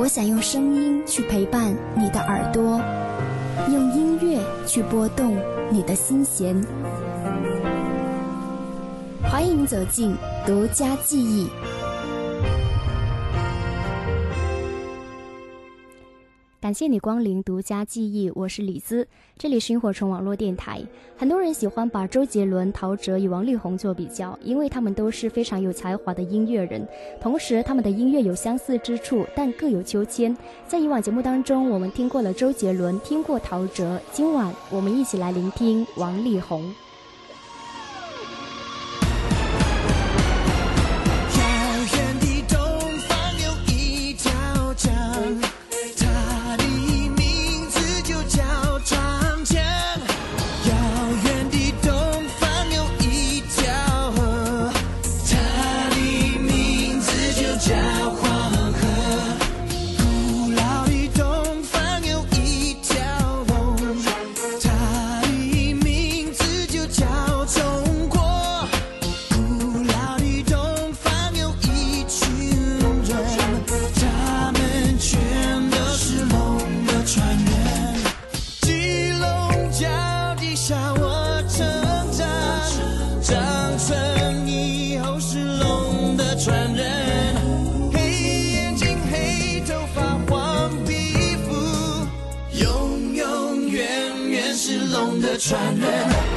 我想用声音去陪伴你的耳朵，用音乐去拨动你的心弦。欢迎走进独家记忆。感谢你光临独家记忆，我是李兹，这里是萤火虫网络电台。很多人喜欢把周杰伦、陶喆与王力宏做比较，因为他们都是非常有才华的音乐人，同时他们的音乐有相似之处，但各有秋千。在以往节目当中，我们听过了周杰伦，听过陶喆，今晚我们一起来聆听王力宏。穿越。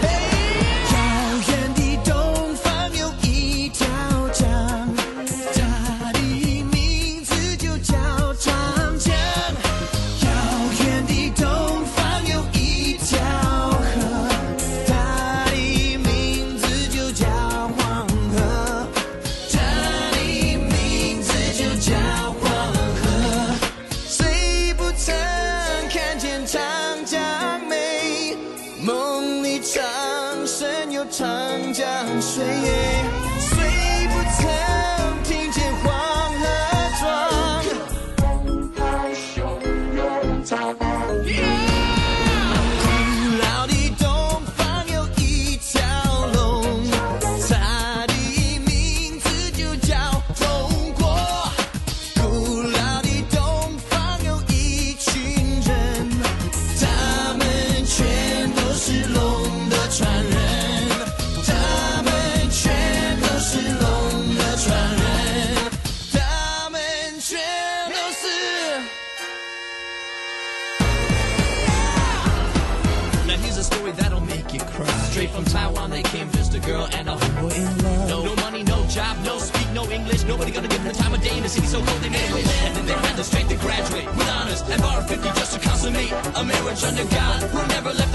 and bar 50 just to consummate a marriage under God. We'll never let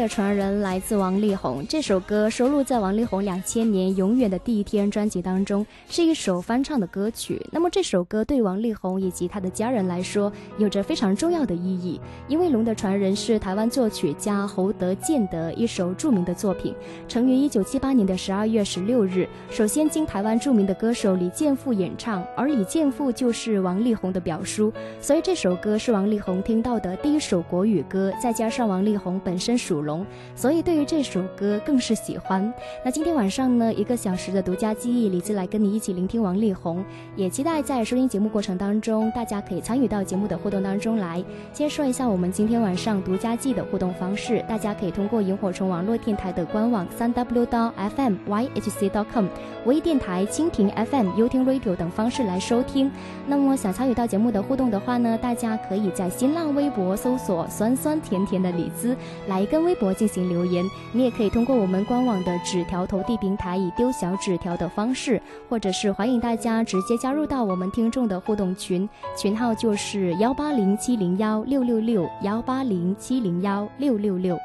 的传人来自王力宏，这首歌收录在王力宏两千年《永远的第一天》专辑当中，是一首翻唱的歌曲。这首歌对王力宏以及他的家人来说，有着非常重要的意义，因为《龙的传人》是台湾作曲家侯德健的一首著名的作品，成于一九七八年的十二月十六日，首先经台湾著名的歌手李健富演唱，而李健富就是王力宏的表叔，所以这首歌是王力宏听到的第一首国语歌，再加上王力宏本身。属龙，所以对于这首歌更是喜欢。那今天晚上呢，一个小时的独家记忆，李子来跟你一起聆听王力宏，也期待在收听节目过程当中，大家可以参与到节目的互动当中来。先说一下我们今天晚上独家记的互动方式，大家可以通过萤火虫网络电台的官网三 w 到 fm yhc dot com、微电台、蜻蜓 FM、优听 Radio 等方式来收听。那么想参与到节目的互动的话呢，大家可以在新浪微博搜索“酸酸甜甜的李子”来。跟微博进行留言，你也可以通过我们官网的纸条投递平台，以丢小纸条的方式，或者是欢迎大家直接加入到我们听众的互动群，群号就是幺八零七零幺六六六幺八零七零幺六六六。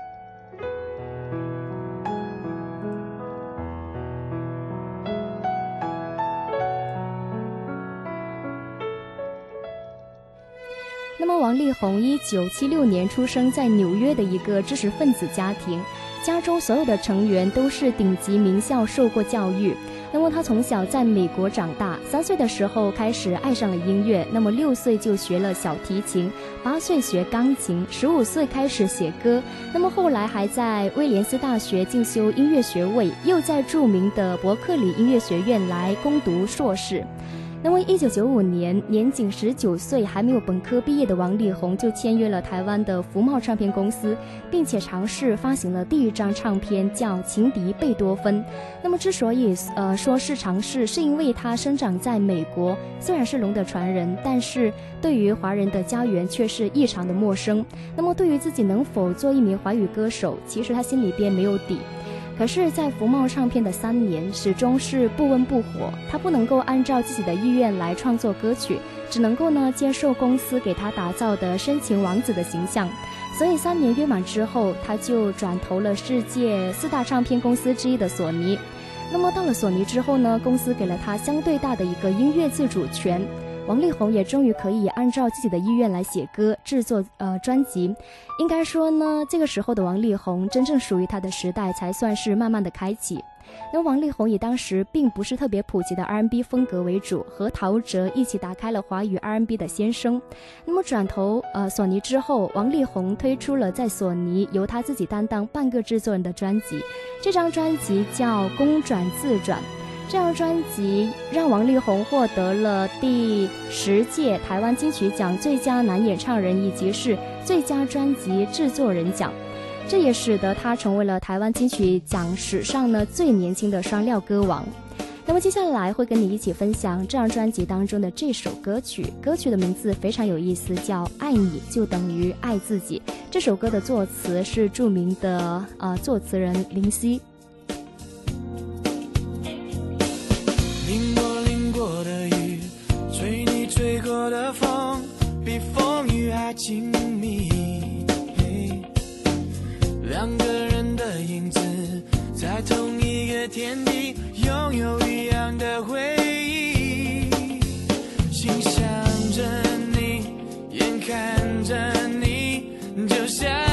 那么，王力宏一九七六年出生在纽约的一个知识分子家庭，家中所有的成员都是顶级名校受过教育。那么他从小在美国长大，三岁的时候开始爱上了音乐，那么六岁就学了小提琴，八岁学钢琴，十五岁开始写歌。那么后来还在威廉斯大学进修音乐学位，又在著名的伯克利音乐学院来攻读硕士。那么，一九九五年，年仅十九岁、还没有本科毕业的王力宏就签约了台湾的福茂唱片公司，并且尝试发行了第一张唱片，叫《情敌贝多芬》。那么，之所以呃说是尝试，是因为他生长在美国，虽然是龙的传人，但是对于华人的家园却是异常的陌生。那么，对于自己能否做一名华语歌手，其实他心里边没有底。可是，在福茂唱片的三年，始终是不温不火。他不能够按照自己的意愿来创作歌曲，只能够呢接受公司给他打造的深情王子的形象。所以三年约满之后，他就转投了世界四大唱片公司之一的索尼。那么到了索尼之后呢，公司给了他相对大的一个音乐自主权。王力宏也终于可以按照自己的意愿来写歌、制作呃专辑。应该说呢，这个时候的王力宏真正属于他的时代才算是慢慢的开启。那王力宏以当时并不是特别普及的 R&B 风格为主，和陶喆一起打开了华语 R&B 的先声。那么转头呃索尼之后，王力宏推出了在索尼由他自己担当半个制作人的专辑，这张专辑叫《公转自转》。这张专辑让王力宏获得了第十届台湾金曲奖最佳男演唱人以及是最佳专辑制作人奖，这也使得他成为了台湾金曲奖史上呢最年轻的双料歌王。那么接下来会跟你一起分享这张专辑当中的这首歌曲，歌曲的名字非常有意思，叫《爱你就等于爱自己》。这首歌的作词是著名的呃作词人林夕。淋过淋过的雨吹你吹过的风比风雨还亲密两个人的影子在同一个天地拥有一样的回忆心想着你眼看着你就像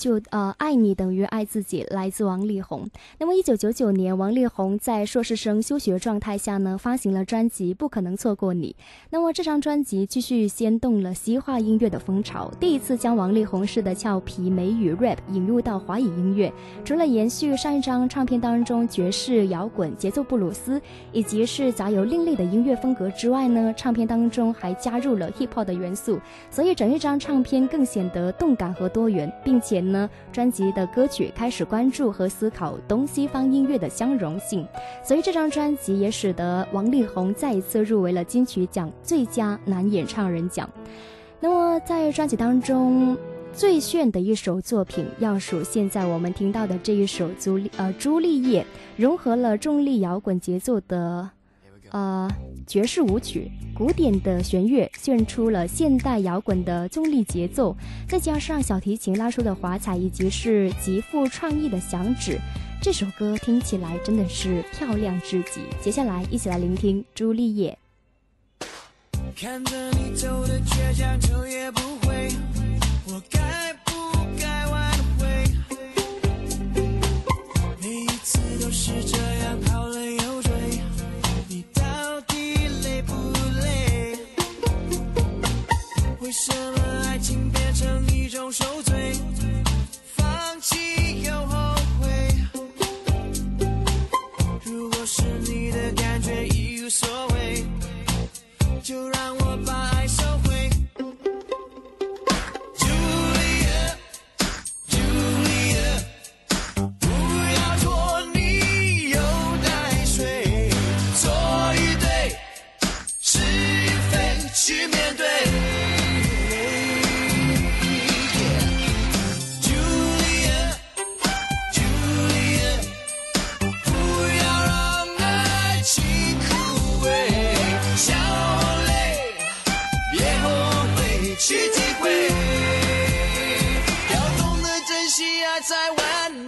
就呃爱你等爱自己，来自王力宏。那么，一九九九年，王力宏在硕士生休学状态下呢，发行了专辑《不可能错过你》。那么，这张专辑继续掀动了西化音乐的风潮，第一次将王力宏式的俏皮美语 rap 引入到华语音乐。除了延续上一张唱片当中爵士、摇滚、节奏布鲁斯以及是杂有另类的音乐风格之外呢，唱片当中还加入了 hip hop 的元素，所以整一张唱片更显得动感和多元，并且呢，专辑的歌曲开始关注和思考东西方音乐的相容性，所以这张专辑也使得王力宏再一次入围了金曲奖最佳男演唱人奖。那么在专辑当中。最炫的一首作品，要数现在我们听到的这一首《朱丽呃朱丽叶》，融合了重力摇滚节奏的呃爵士舞曲，古典的弦乐炫出了现代摇滚的重力节奏，再加上小提琴拉出的华彩，以及是极富创意的响指，这首歌听起来真的是漂亮至极。接下来一起来聆听《朱丽叶》。看着你走的倔强，头也不回，我该不该挽回？每一次都是这为什么爱情变成一种受罪？放弃又后悔。如果是你的感觉已无所谓。就让我惜爱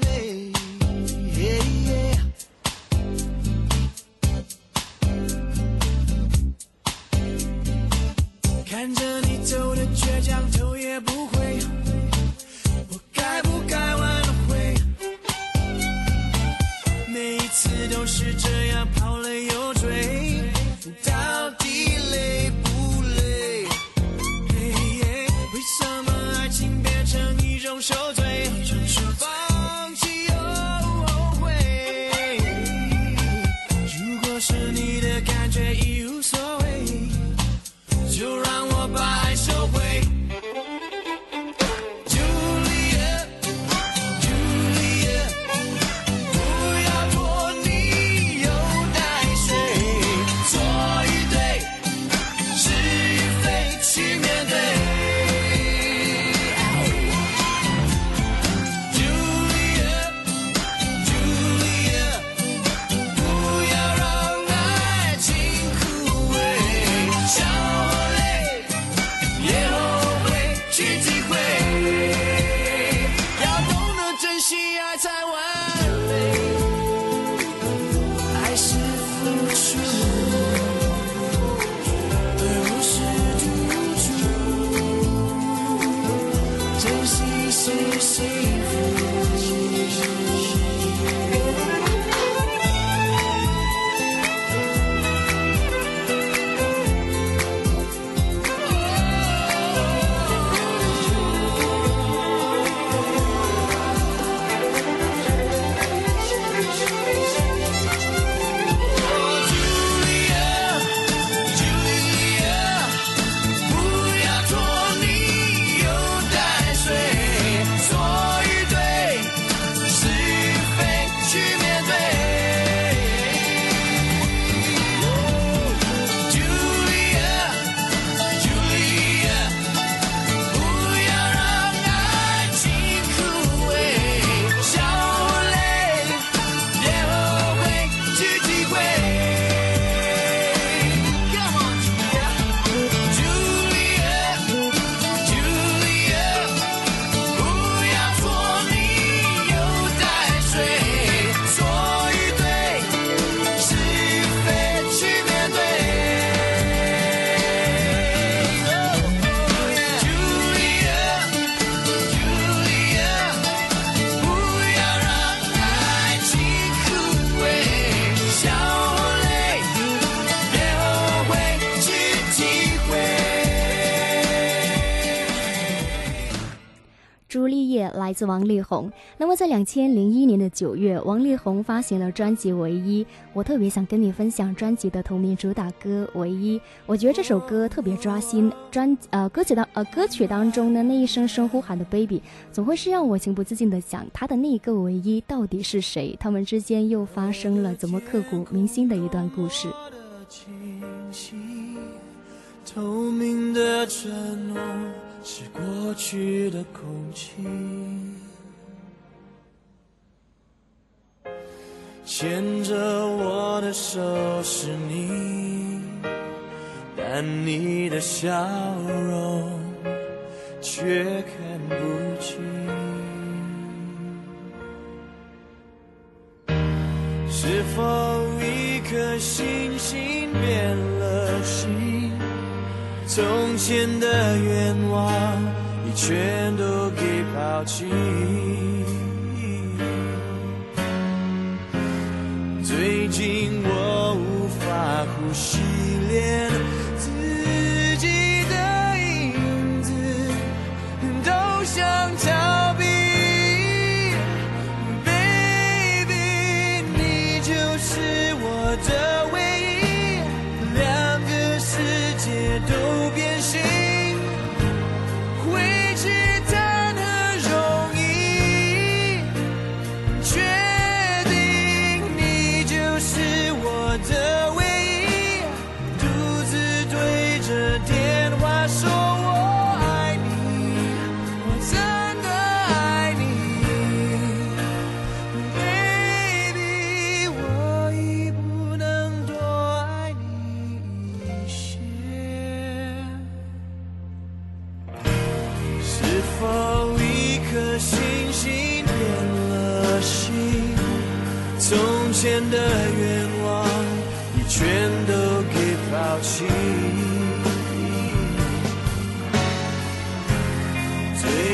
自王力宏。那么在两千零一年的九月，王力宏发行了专辑《唯一》，我特别想跟你分享专辑的同名主打歌《唯一》。我觉得这首歌特别抓心，专呃歌曲当呃歌曲当中的那一声声呼喊的 “baby”，总会是让我情不自禁的想，他的那一个唯一到底是谁？他们之间又发生了怎么刻骨铭心的一段故事？透明的是过去的空气，牵着我的手是你，但你的笑容却看不清。是否一颗星星变了心？从前的愿望，你全都给抛弃。最近我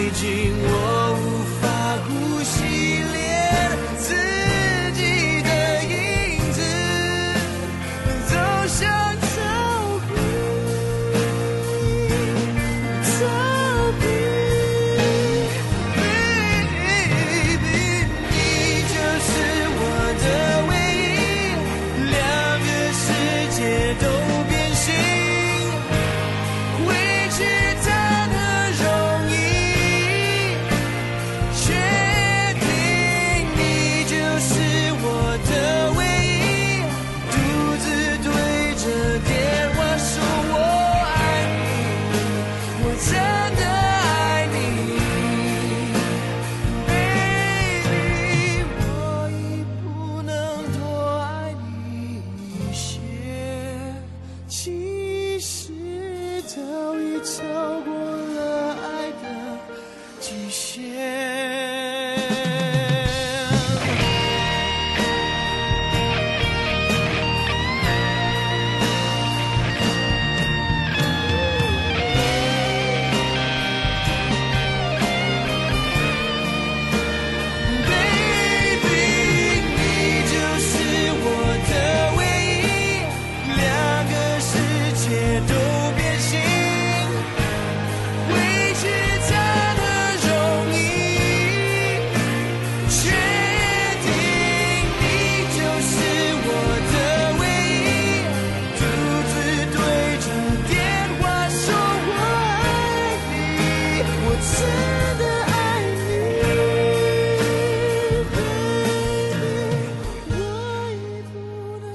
最近我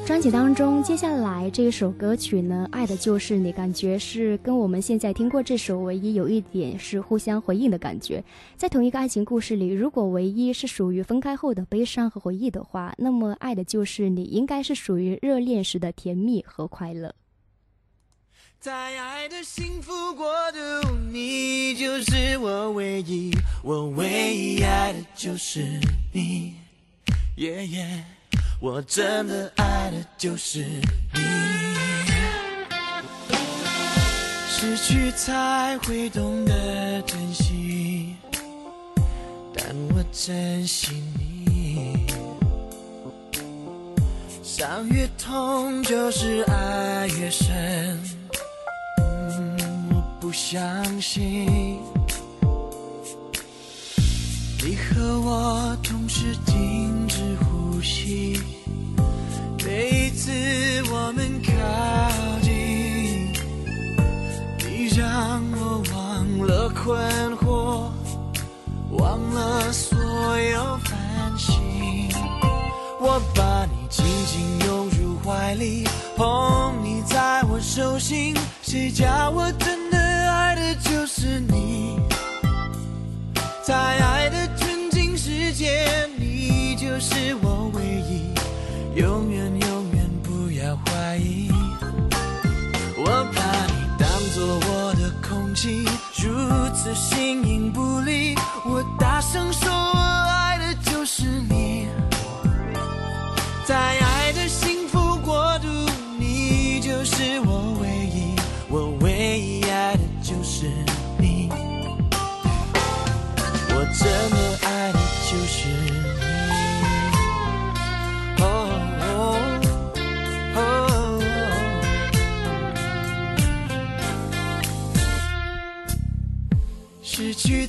专辑当中，接下来这一首歌曲呢，《爱的就是你》，感觉是跟我们现在听过这首《唯一》有一点是互相回应的感觉。在同一个爱情故事里，如果唯一是属于分开后的悲伤和回忆的话，那么《爱的就是你》应该是属于热恋时的甜蜜和快乐。在爱的幸福国度，你就是我唯一，我唯一爱的就是你，耶耶，我真的爱的就是你。失去才会懂得珍惜，但我珍惜你。伤越痛，就是爱越深。相信你和我同时停止呼吸，每一次我们靠近，你让我忘了困惑，忘了所有烦心。我把你紧紧拥入怀里，捧你在我手心，谁叫我真的爱的就是你。在爱的纯净世界，你就是我唯一，永远永远不要怀疑。我把你当作我的空气，如此形影不离。我大声说，我爱的就是你。在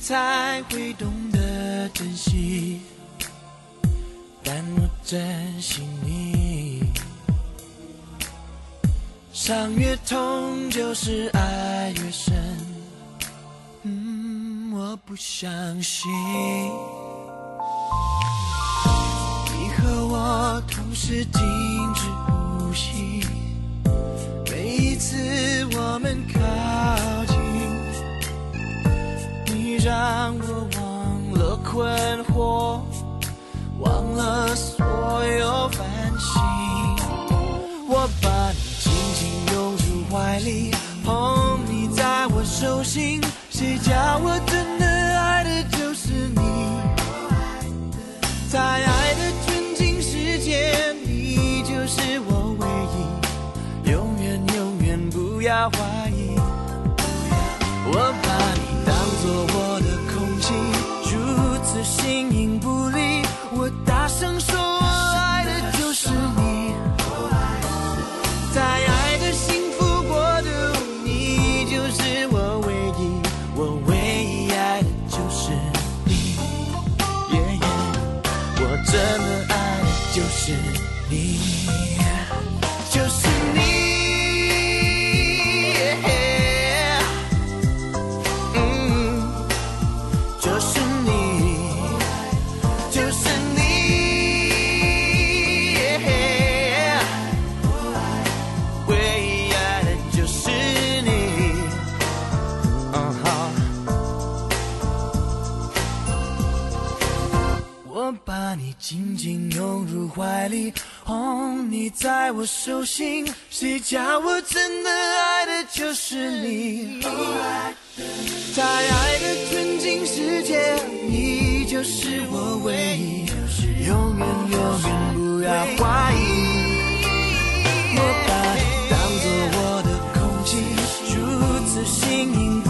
才会懂得珍惜，但我珍惜你。伤越痛，就是爱越深。嗯，我不相信你和我同时停止呼吸，每一次我们让我忘了困惑，忘了所有烦心。我把你紧紧拥入怀里，捧你在我手心，谁叫我真的爱的就是你。在爱的纯净世界，你就是我唯一，永远永远不要怀疑。我把你形影不离。我大声说，我爱的就是你。在爱的幸福国度，你就是我唯一，我唯一爱的就是你。耶耶，我真的爱的就是你，紧紧拥入怀里，哄你在我手心，谁叫我真的爱的就是你。在爱的纯净世界，你就是我唯一，永远永远不要怀疑。我把你当作我的空气，如此形影不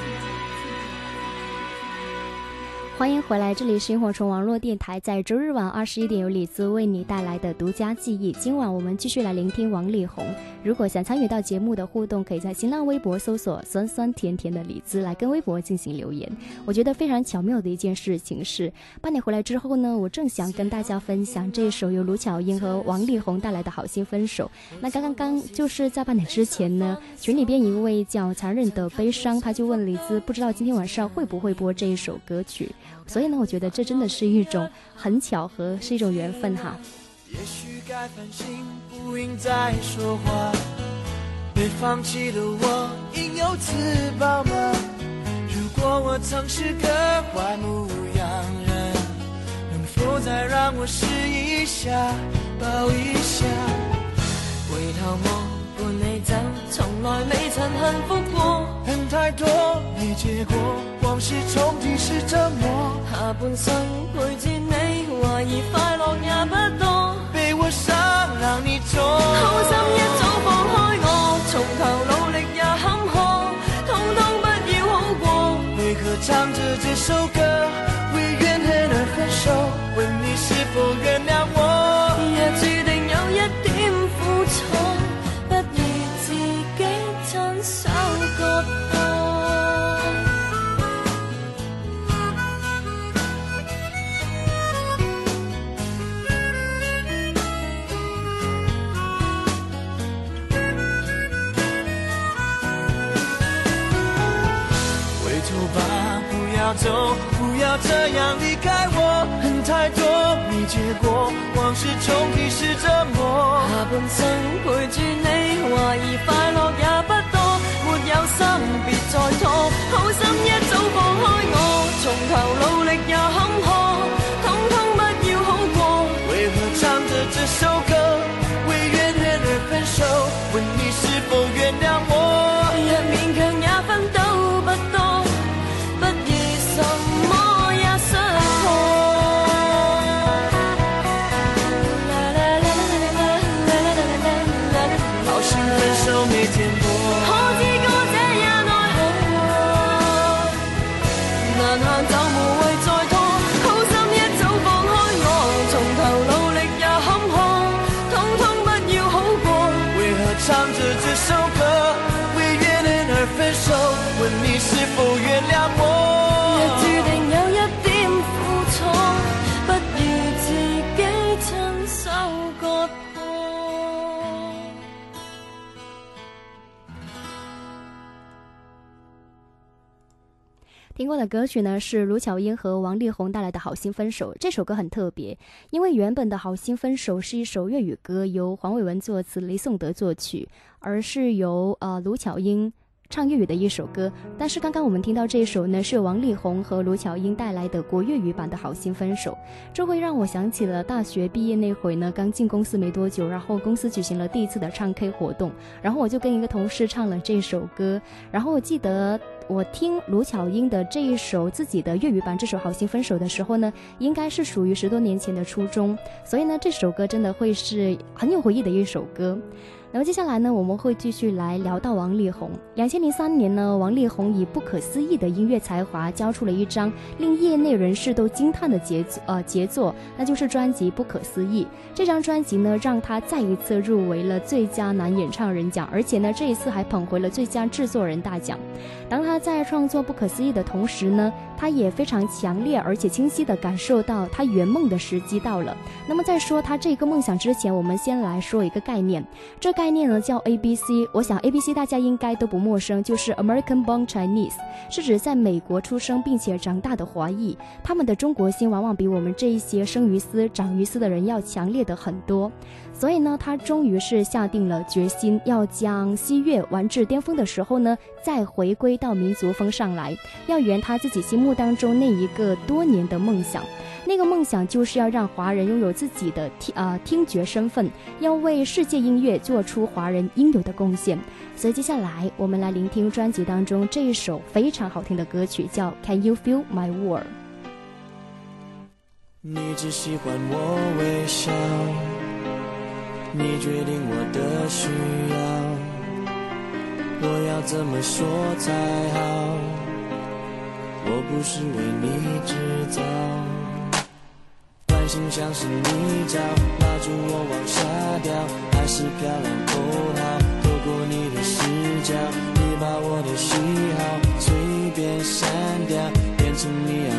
欢迎回来，这里是萤火虫网络电台，在周日晚二十一点由李子为你带来的独家记忆。今晚我们继续来聆听王力宏。如果想参与到节目的互动，可以在新浪微博搜索“酸酸甜甜的李子”来跟微博进行留言。我觉得非常巧妙的一件事情是，半点回来之后呢，我正想跟大家分享这首由卢巧音和王力宏带来的好心分手。那刚刚刚就是在半点之前呢，群里边一位叫残忍的悲伤，他就问李子，不知道今天晚上会不会播这一首歌曲。所以呢，我觉得这真的是一种很巧合，是一种缘分哈。也许该反省，不应再说话。被放弃的我应有自保吗？如果我曾是个坏牧羊人，能否再让我试一下，抱一下？回头望，伴你走，从来未曾幸福过。恨太多，没结果，往事重提是折磨。下半生陪住你，怀疑快乐也不多。被我伤，让你痛。好心一早放开我，从头努力也坎坷，通通不要好过。为何唱着这首歌，为怨恨而分手？问你是否原谅我？要这样离开我。恨太多，没结果，往事重提是折磨。下半生陪住你，怀疑快乐也不多，没有心别再拖，好心一早放开我，从头努力也坎坷，过的歌曲呢是卢巧音和王力宏带来的《好心分手》。这首歌很特别，因为原本的《好心分手》是一首粤语歌，由黄伟文作词，雷颂德作曲，而是由呃卢巧音唱粤语的一首歌。但是刚刚我们听到这首呢，是王力宏和卢巧音带来的国粤语版的《好心分手》，这会让我想起了大学毕业那会呢，刚进公司没多久，然后公司举行了第一次的唱 K 活动，然后我就跟一个同事唱了这首歌，然后我记得。我听卢巧音的这一首自己的粤语版这首《好心分手》的时候呢，应该是属于十多年前的初中，所以呢，这首歌真的会是很有回忆的一首歌。那么接下来呢，我们会继续来聊到王力宏。两千零三年呢，王力宏以不可思议的音乐才华，交出了一张令业内人士都惊叹的杰作呃杰作，那就是专辑《不可思议》。这张专辑呢，让他再一次入围了最佳男演唱人奖，而且呢，这一次还捧回了最佳制作人大奖。当他在创作《不可思议》的同时呢，他也非常强烈而且清晰地感受到他圆梦的时机到了。那么在说他这个梦想之前，我们先来说一个概念，这概念呢叫 A B C。我想 A B C 大家应该都不陌生，就是 American Born Chinese，是指在美国出生并且长大的华裔，他们的中国心往往比我们这一些生于斯长于斯的人要强烈的很多。所以呢，他终于是下定了决心，要将西乐玩至巅峰的时候呢，再回归到民族风上来，要圆他自己心目当中那一个多年的梦想。那个梦想就是要让华人拥有自己的听呃听觉身份，要为世界音乐做出华人应有的贡献。所以接下来我们来聆听专辑当中这一首非常好听的歌曲，叫《Can You Feel My World》。你只喜欢我微笑，你决定我的需要，我要怎么说才好？我不是为你制造，关心像是泥沼，拉住我往下掉，还是漂亮不好？透过你的视角，你把我的喜好随便删掉，变成你要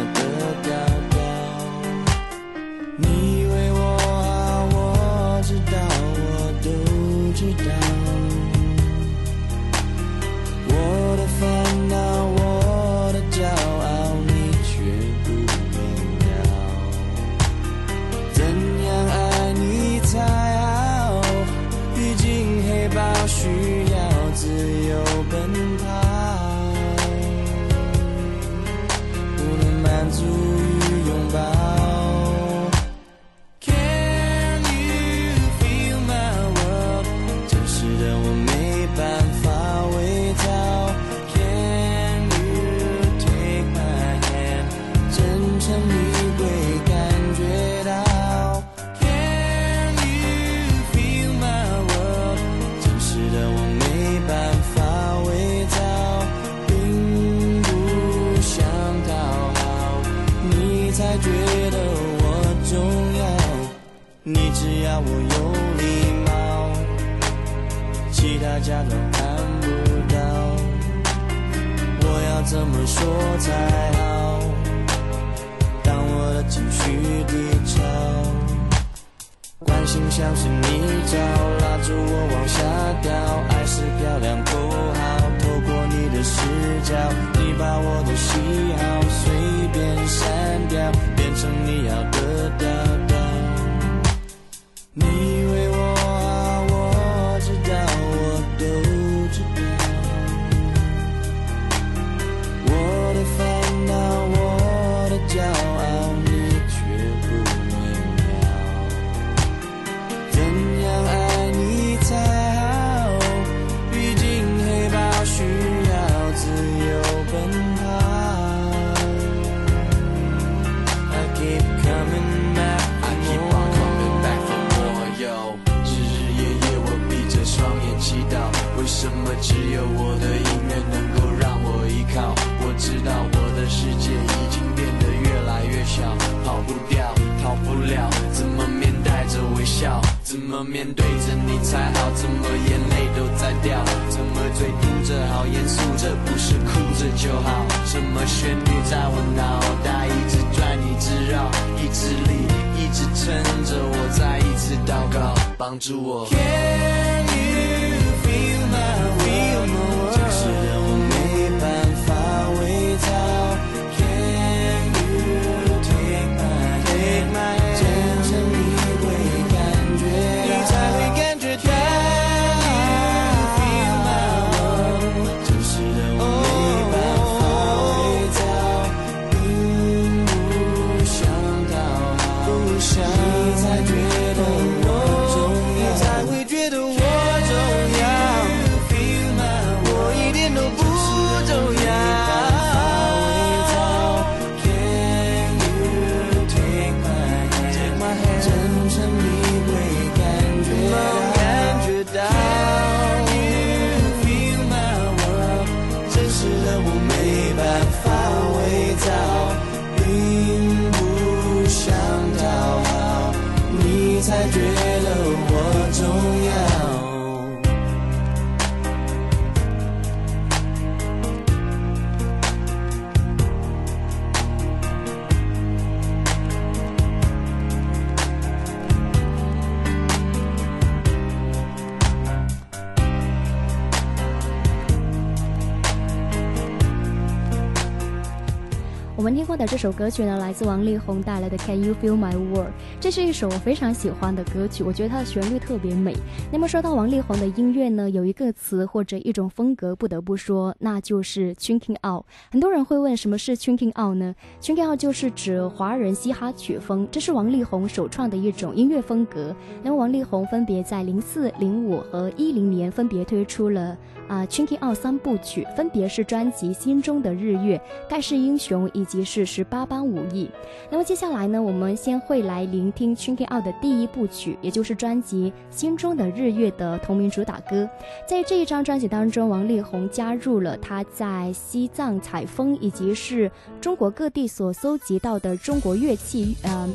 的这首歌曲呢，来自王力宏带来的《Can You Feel My World》，这是一首我非常喜欢的歌曲，我觉得它的旋律特别美。那么说到王力宏的音乐呢，有一个词或者一种风格不得不说，那就是 Chinking Out。很多人会问什么是 Chinking Out 呢？Chinking Out 就是指华人嘻哈曲风，这是王力宏首创的一种音乐风格。那么王力宏分别在零四、零五和一零年分别推出了啊 Chinking 奥三部曲，分别是专辑《心中的日月》、《盖世英雄》以及是《十八般武艺》。那么接下来呢，我们先会来聆听 Chinking 奥的第一部曲，也就是专辑《心中的日月》的同名主打歌。在这一张专辑当中，王力宏加入了他在西藏采风以及是中国各地所搜集到的中国乐器，呃。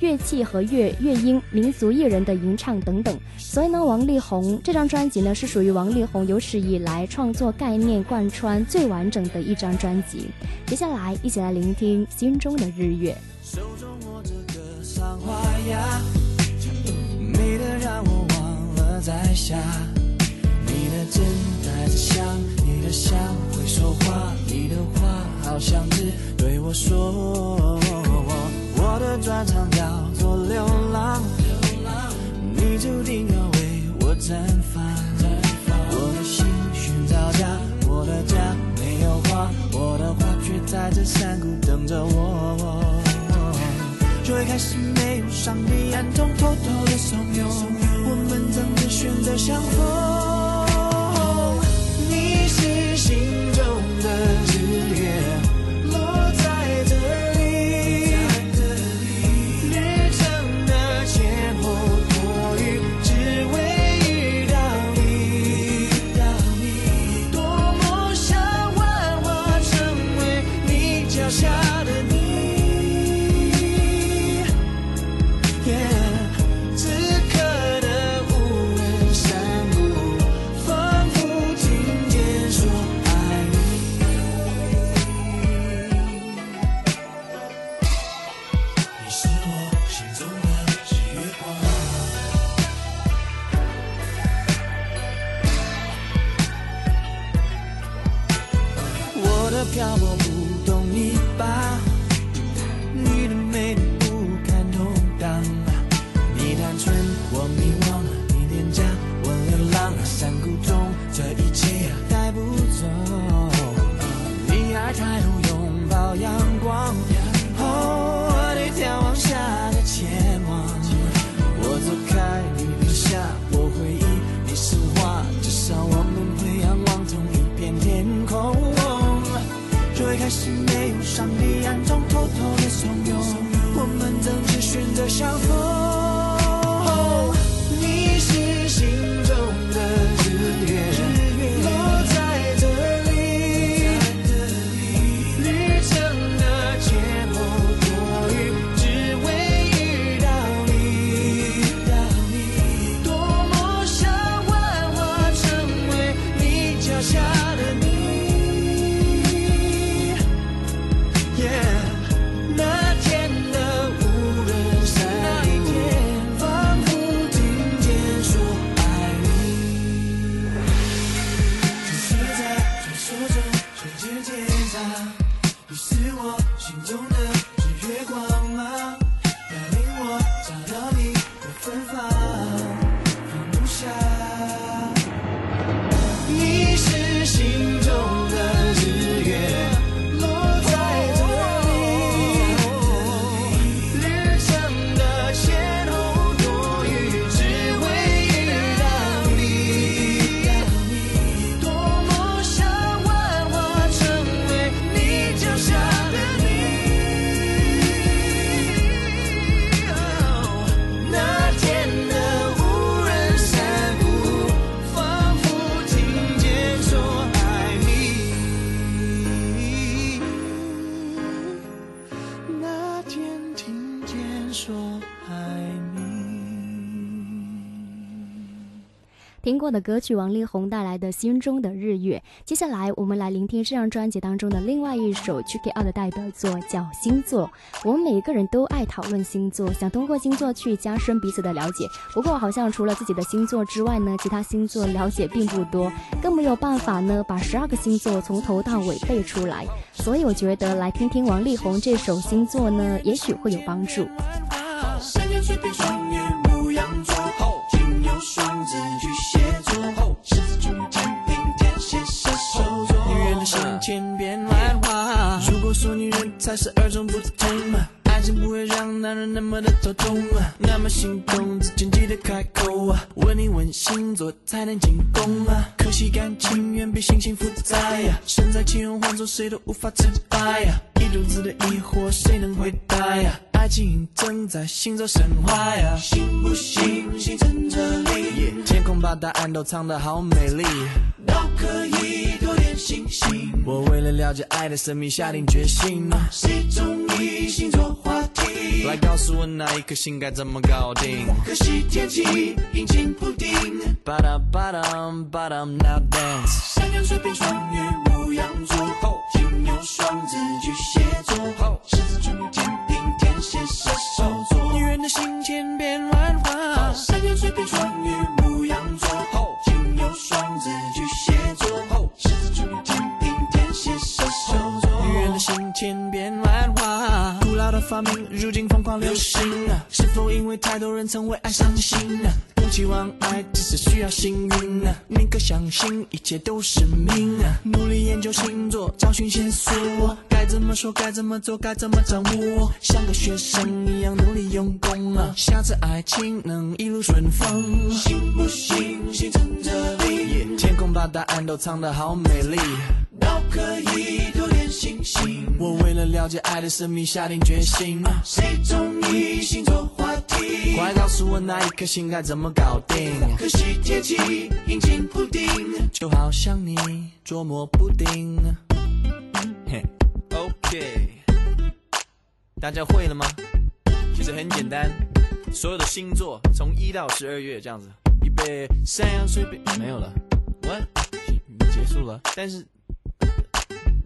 乐器和乐乐音、民族艺人的吟唱等等，所以呢，王力宏这张专辑呢是属于王力宏有史以来创作概念贯穿最完整的一张专辑。接下来，一起来聆听《心中的日月》。手中握着个桑花呀，美得让我忘了在下。你的真带着香，你的香会说话，你的话好像只对我说。我的专长叫做流浪，你注定要为我绽放。我的心寻找家，我的家没有花，我的花却在这山谷等着我。最开始没有上帝暗中偷偷的怂恿，我们怎么选择相逢？你眼中的歌曲，王力宏带来的《心中的日月》。接下来，我们来聆听这张专辑当中的另外一首 Tricky Out 的代表作，叫《星座》。我们每个人都爱讨论星座，想通过星座去加深彼此的了解。不过，好像除了自己的星座之外呢，其他星座了解并不多，更没有办法呢把十二个星座从头到尾背出来。所以，我觉得来听听王力宏这首《星座》呢，也许会有帮助。还是二种不同，爱情不会让男人那么的头痛，那么心动之前记得开口啊，问你问星座才能进攻啊。可惜感情远比星星复杂呀，身在其中换做谁都无法自拔呀，一肚子的疑惑谁能回答呀？爱情正在星座神话呀，信不信星辰这里？天空把答案都藏得好美丽，都可以多点星星。我为了了解爱的神秘下定决心，谁中意星座话题？来告诉我哪一颗星该怎么搞定？可惜天气阴晴不定。巴达巴达巴达，Now dance。山羊、水瓶、双鱼、牧羊座，金牛、双子、巨蟹座，狮子、处女、天平、天蝎、射手座。女人的心千变万化，山羊、水瓶、双鱼、牧羊座，金牛、双子、巨蟹座，狮子、处女、天平、天蝎、射手座。女人的心千变万化，的发明如今疯狂流行啊，是否因为太多人曾为爱伤心啊？不期望爱，只是需要幸运啊！宁可相信一切都是命啊！努力研究星座，找寻线索，该怎么说，该怎么做，该怎么掌握？像个学生一样努力用功啊！下次爱情能一路顺风，信不信星辰这里？天空把答案都藏得好美丽，都可以多点星星。我为了了解爱的神秘下定决心，谁中意星座话题？快告诉我哪一颗星该怎么搞定？可惜天气阴晴不定，就好像你捉摸不定。嘿，OK，大家会了吗？其实很简单，所有的星座从一到十二月这样子，预备山羊水瓶没有了，what 结束了，但是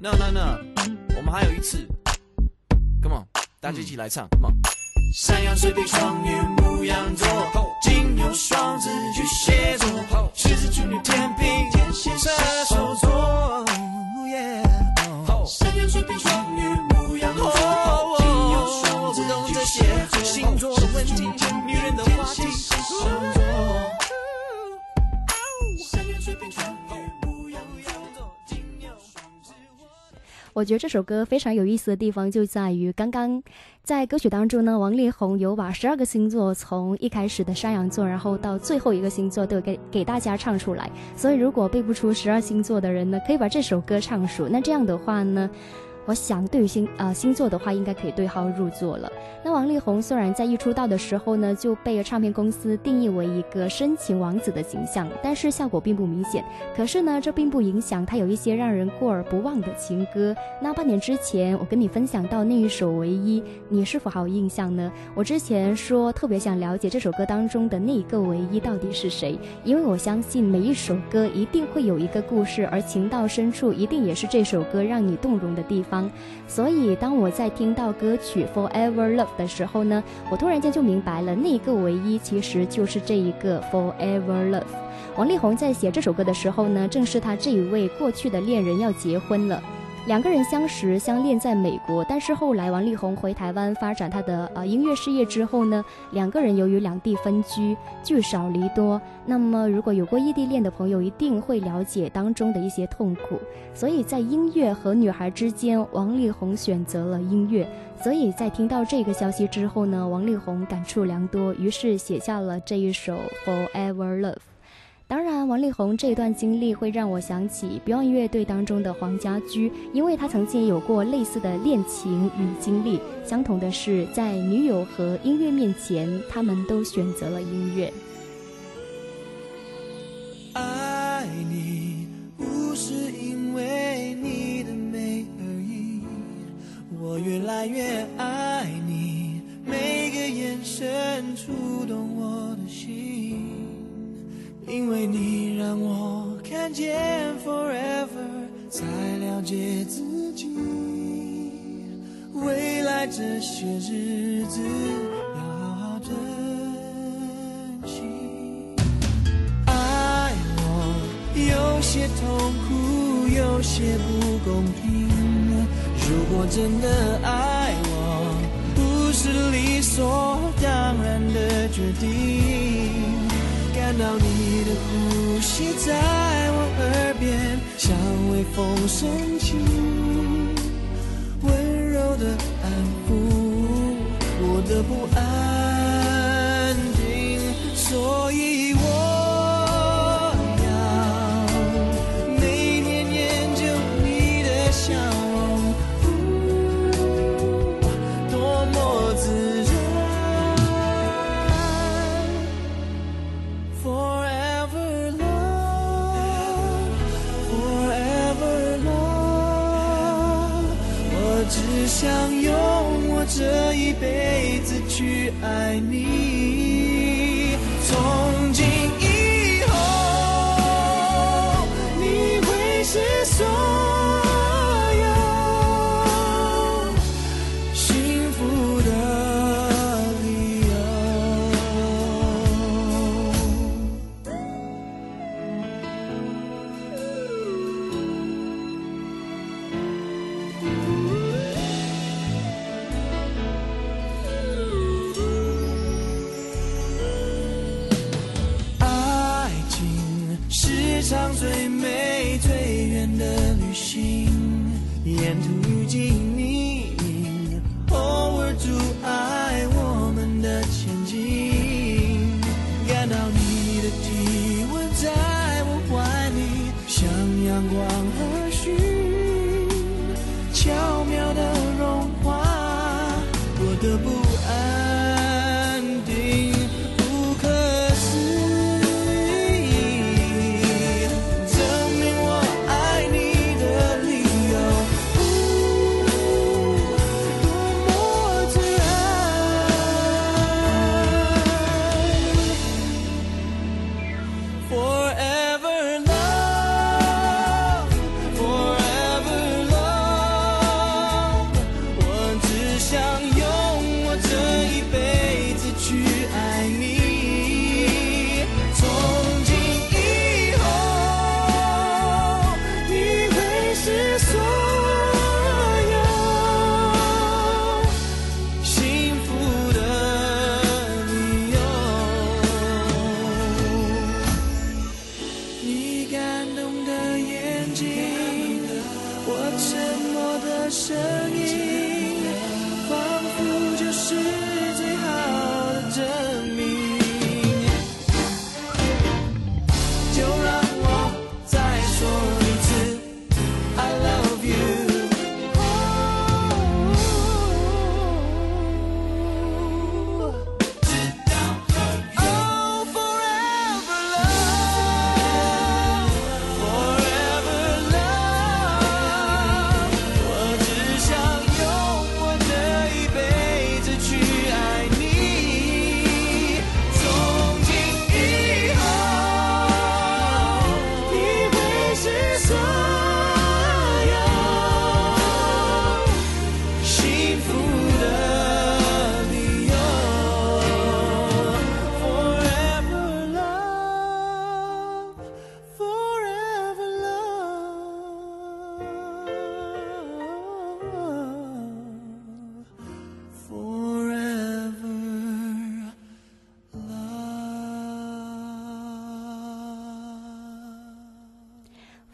no no no，我们还有一次，Come on，大家一起来唱，Come on。山羊、水瓶、双鱼、牧羊座，金牛、双子、巨蟹座，狮子、处女、天平、天蝎、射手座。Yeah 山羊、水瓶、双鱼、牧羊座，金牛、双子、巨蟹座，星座的问题，女人的话题，射手座。我觉得这首歌非常有意思的地方就在于，刚刚在歌曲当中呢，王力宏有把十二个星座从一开始的山羊座，然后到最后一个星座都给给大家唱出来。所以如果背不出十二星座的人呢，可以把这首歌唱熟。那这样的话呢？我想，对于星呃星座的话，应该可以对号入座了。那王力宏虽然在一出道的时候呢，就被唱片公司定义为一个深情王子的形象，但是效果并不明显。可是呢，这并不影响他有一些让人过而不忘的情歌。那半年之前，我跟你分享到那一首《唯一》，你是否还有印象呢？我之前说特别想了解这首歌当中的那一个唯一到底是谁，因为我相信每一首歌一定会有一个故事，而情到深处一定也是这首歌让你动容的地方。所以，当我在听到歌曲《Forever Love》的时候呢，我突然间就明白了，那个唯一其实就是这一个 Forever Love。王力宏在写这首歌的时候呢，正是他这一位过去的恋人要结婚了。两个人相识相恋在美国，但是后来王力宏回台湾发展他的呃音乐事业之后呢，两个人由于两地分居，聚少离多。那么如果有过异地恋的朋友，一定会了解当中的一些痛苦。所以在音乐和女孩之间，王力宏选择了音乐。所以在听到这个消息之后呢，王力宏感触良多，于是写下了这一首《Forever Love》。当然，王力宏这段经历会让我想起 Beyond 乐队当中的黄家驹，因为他曾经有过类似的恋情与经历。相同的是，在女友和音乐面前，他们都选择了音乐。爱你不是因为你的美而已，我越来越爱你，每个眼神触动我的心，因为你让我看见 forever，才了解自己，未来这些日子要好好珍惜。爱我有些痛苦，有些不公平。如果真的爱我，不是理所当然的决定。听到你的呼吸在我耳边，像微风送情，温柔的安抚我的不安。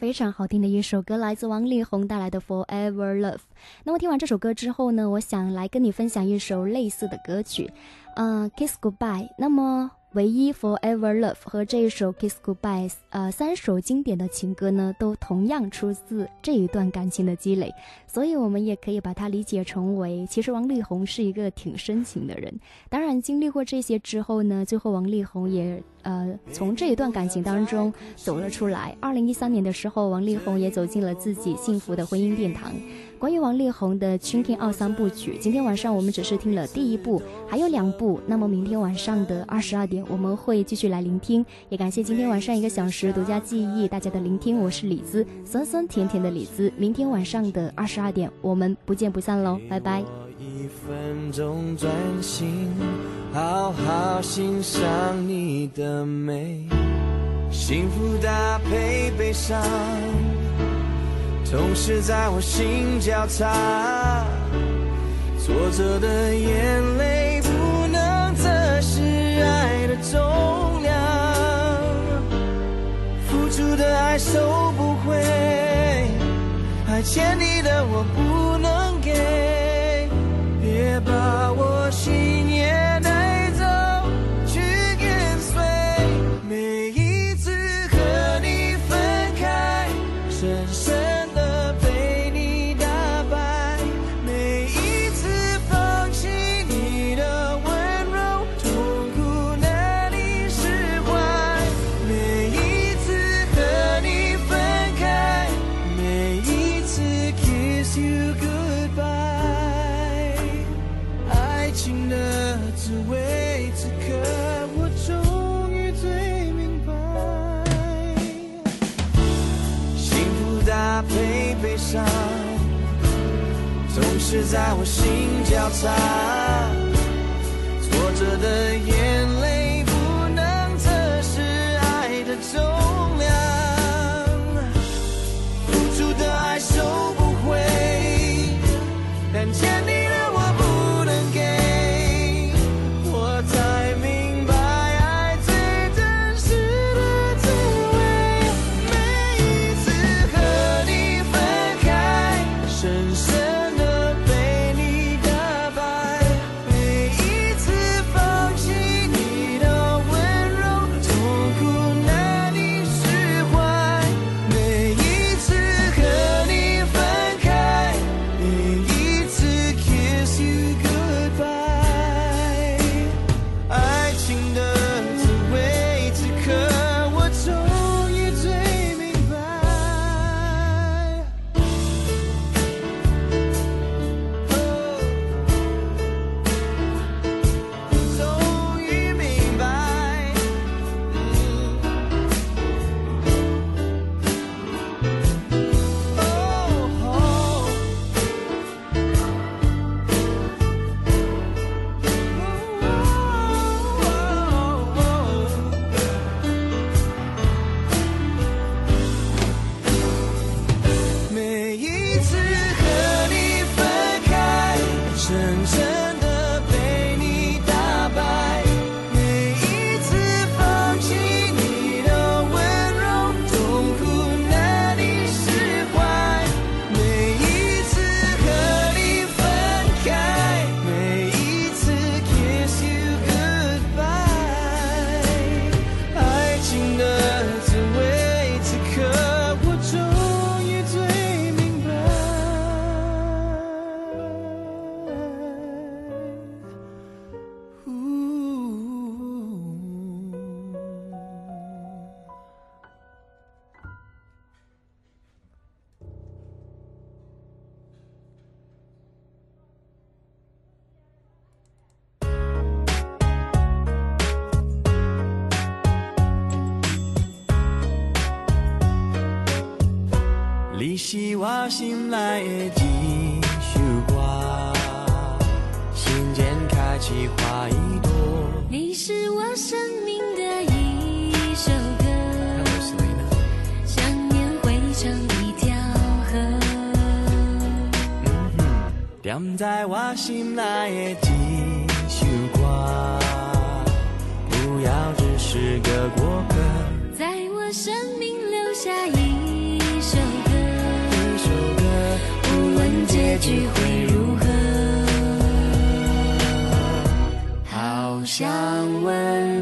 非常好听的一首歌，来自王力宏带来的《Forever Love》。那么听完这首歌之后呢，我想来跟你分享一首类似的歌曲，嗯，《Kiss Goodbye》。那么。唯一 Forever Love 和这一首 Kiss Goodbye，呃，三首经典的情歌呢，都同样出自这一段感情的积累，所以我们也可以把它理解成为，其实王力宏是一个挺深情的人。当然，经历过这些之后呢，最后王力宏也。呃，从这一段感情当中走了出来。二零一三年的时候，王力宏也走进了自己幸福的婚姻殿堂。关于王力宏的《Chinking 二三部曲》，今天晚上我们只是听了第一部，还有两部。那么明天晚上的二十二点，我们会继续来聆听。也感谢今天晚上一个小时独家记忆大家的聆听。我是李子，酸酸甜甜的李子。明天晚上的二十二点，我们不见不散喽，拜拜。一分钟专心，好好欣赏你的美，幸福搭配悲伤，总是在我心交叉。挫折的眼泪不能测试爱的重量，付出的爱收不回，爱欠你的我不能给。别把我心念我心交叉。我心内的一首歌，心间开起花一朵。你是我生命的一首歌，想念汇成一条河。点在我心内的一首歌，不要只是个过客，在我生命留下一。局会如何？好想问。